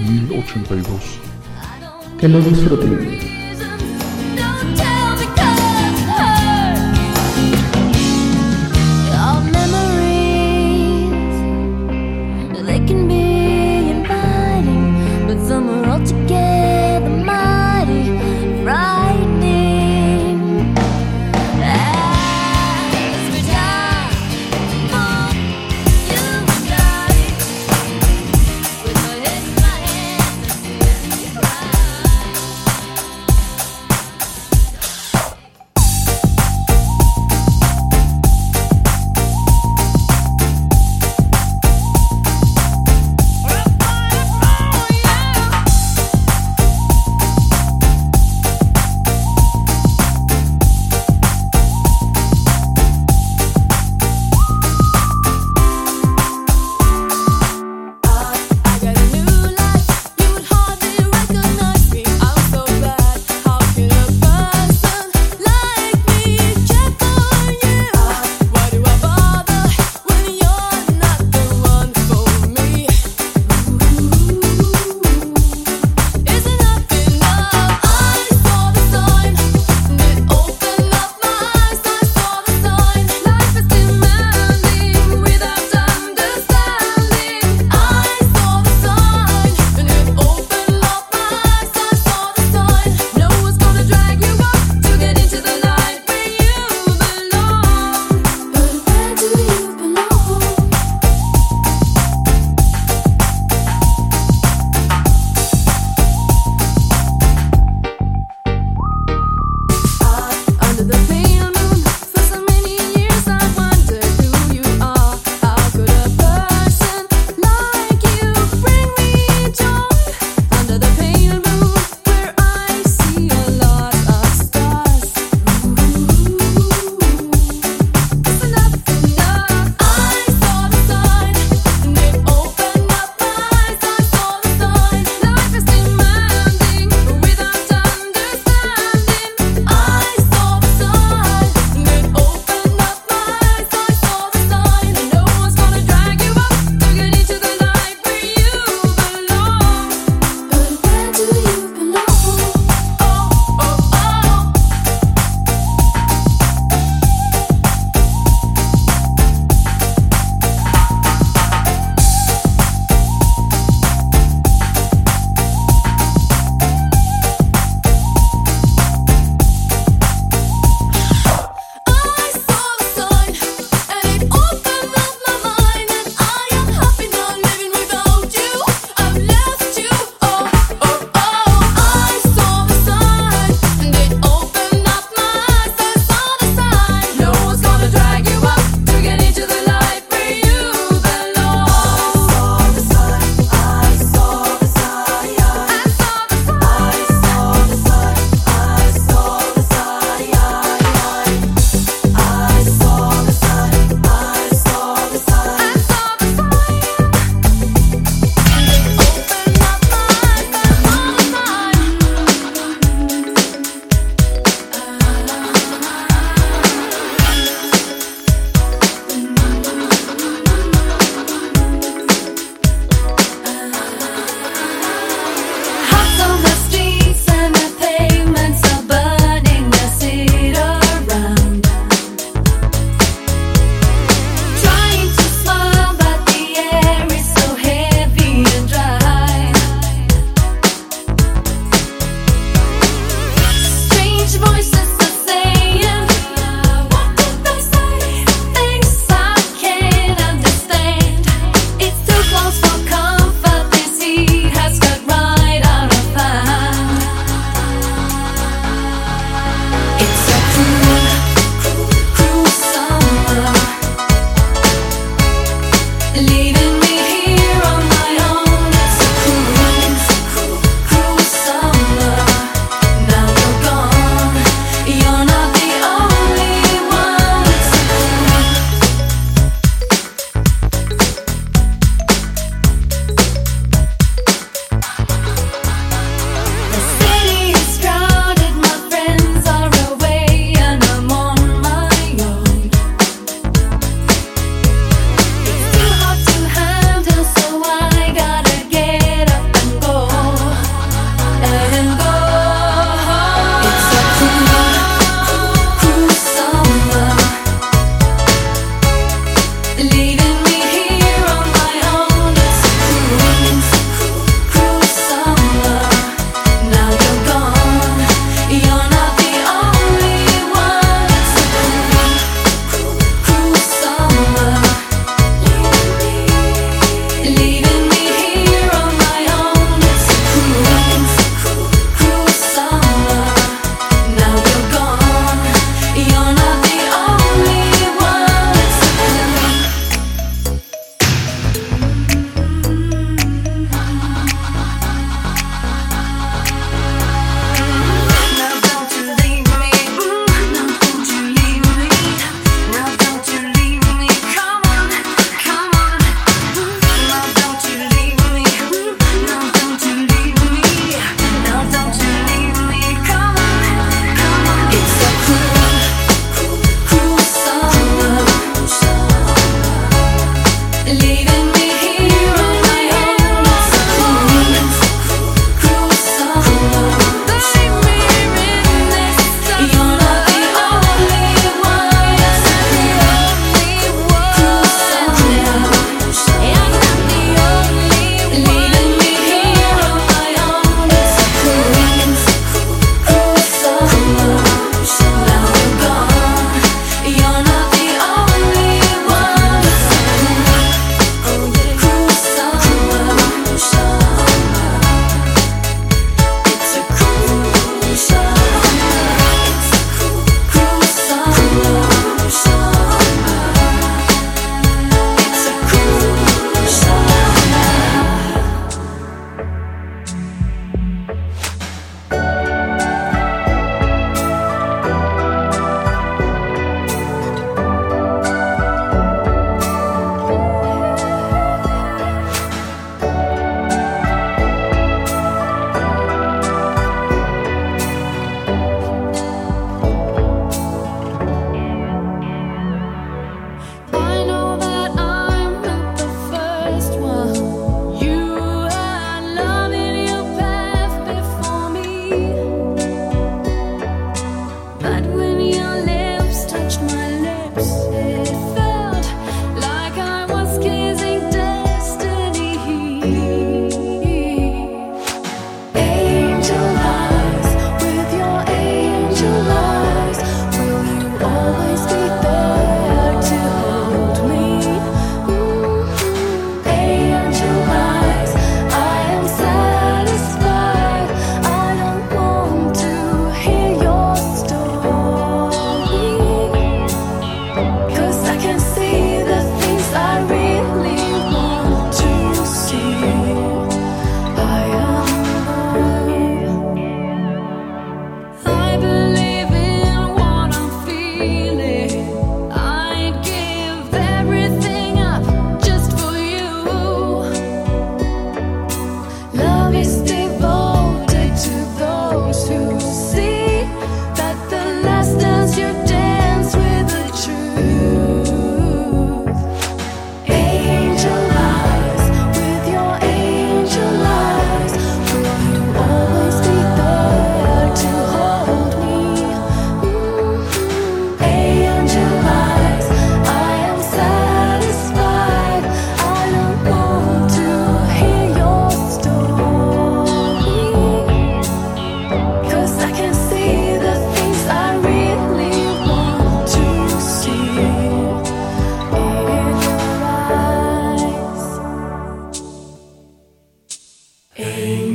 1082. Que lo disfruten.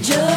just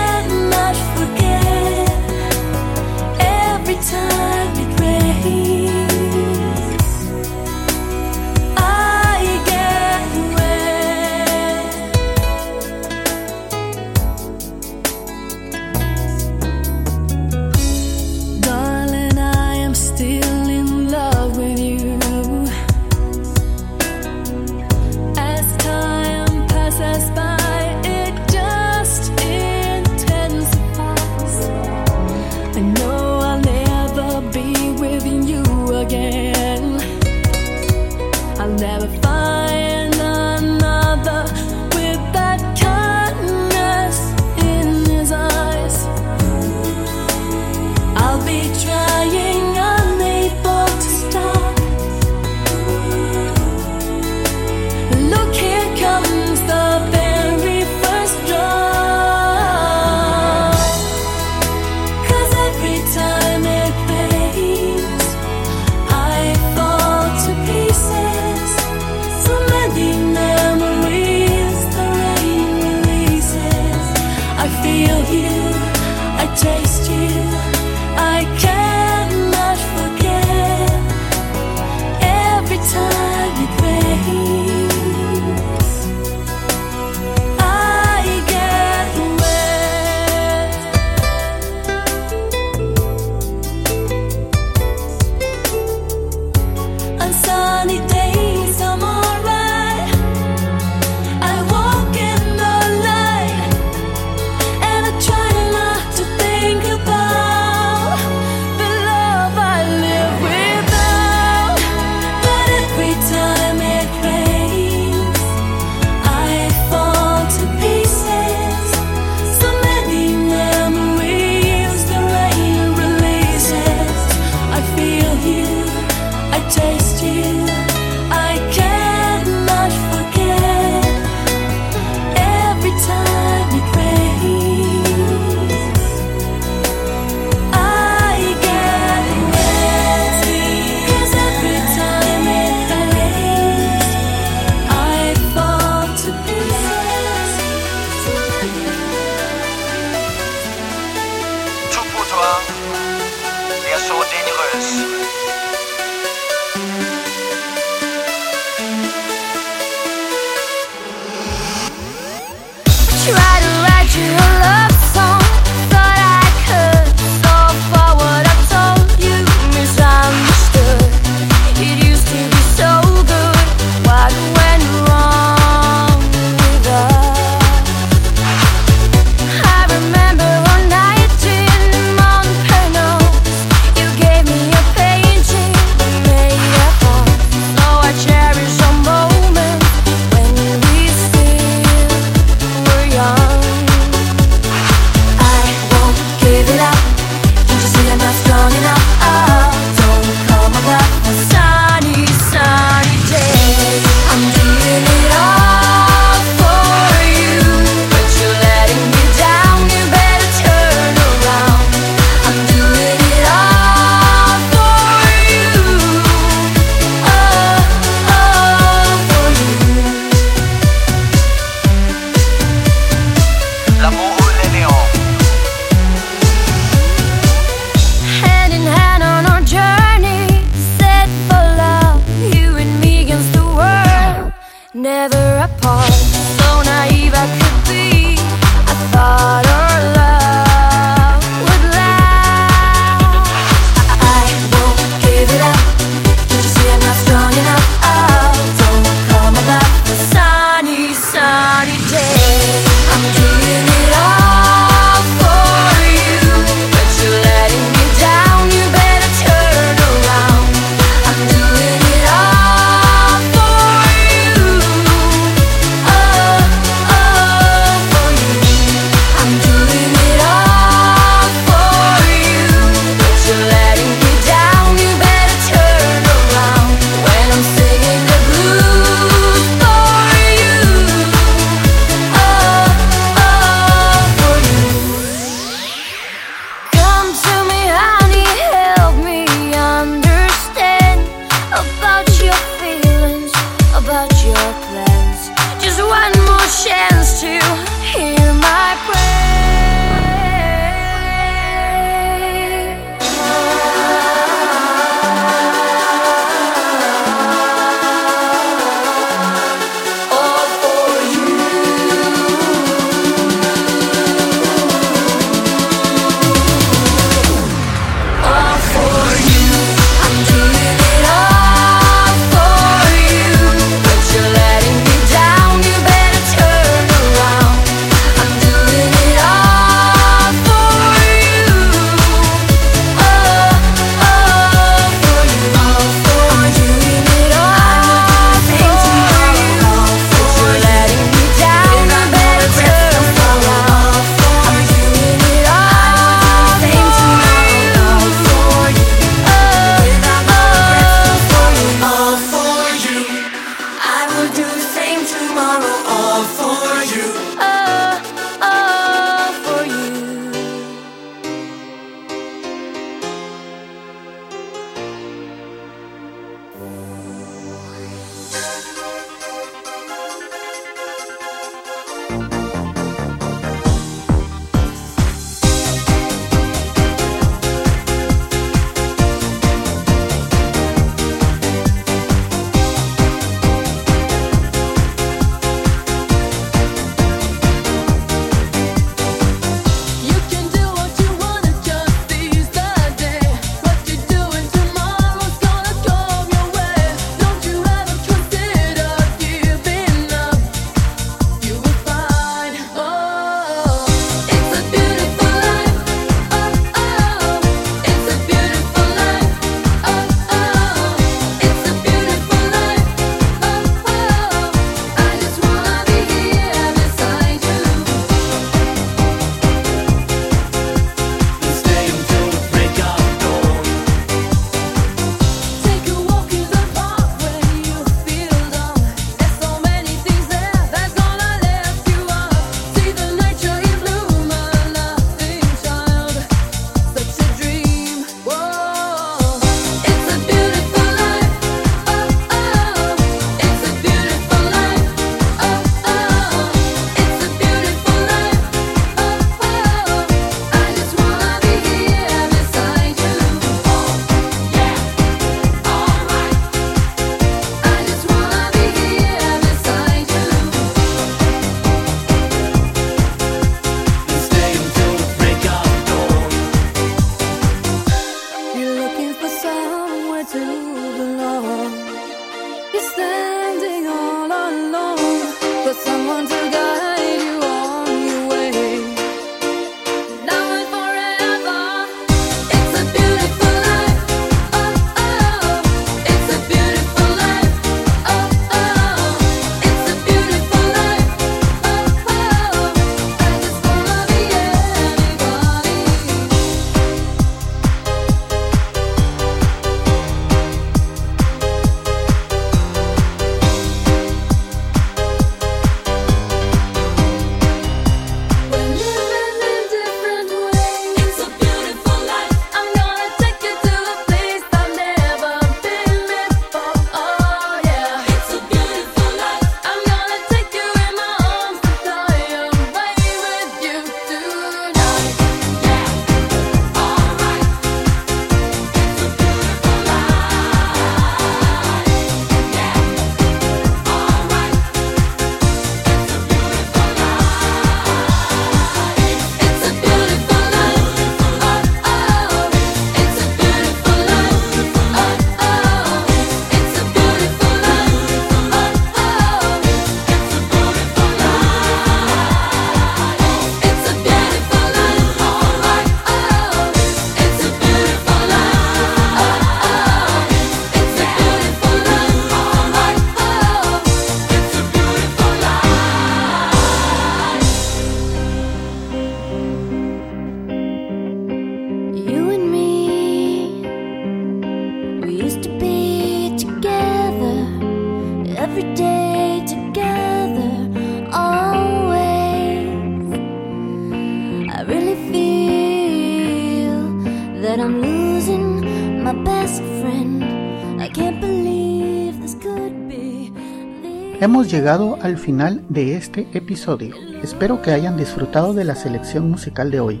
Hemos llegado al final de este episodio. Espero que hayan disfrutado de la selección musical de hoy.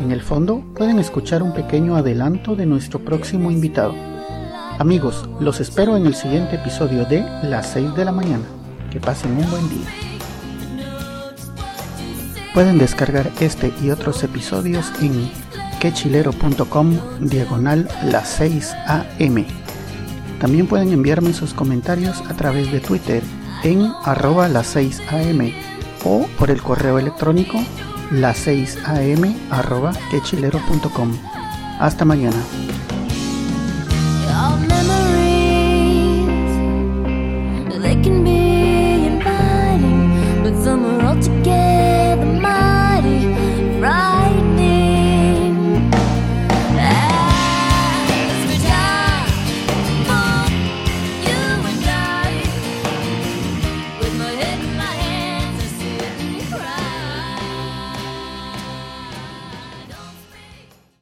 En el fondo pueden escuchar un pequeño adelanto de nuestro próximo invitado. Amigos, los espero en el siguiente episodio de Las 6 de la mañana. Que pasen un buen día. Pueden descargar este y otros episodios en quechilero.com diagonal las 6 am. También pueden enviarme sus comentarios a través de Twitter en arroba las 6 am o por el correo electrónico las 6 am arroba quechilero.com. Hasta mañana.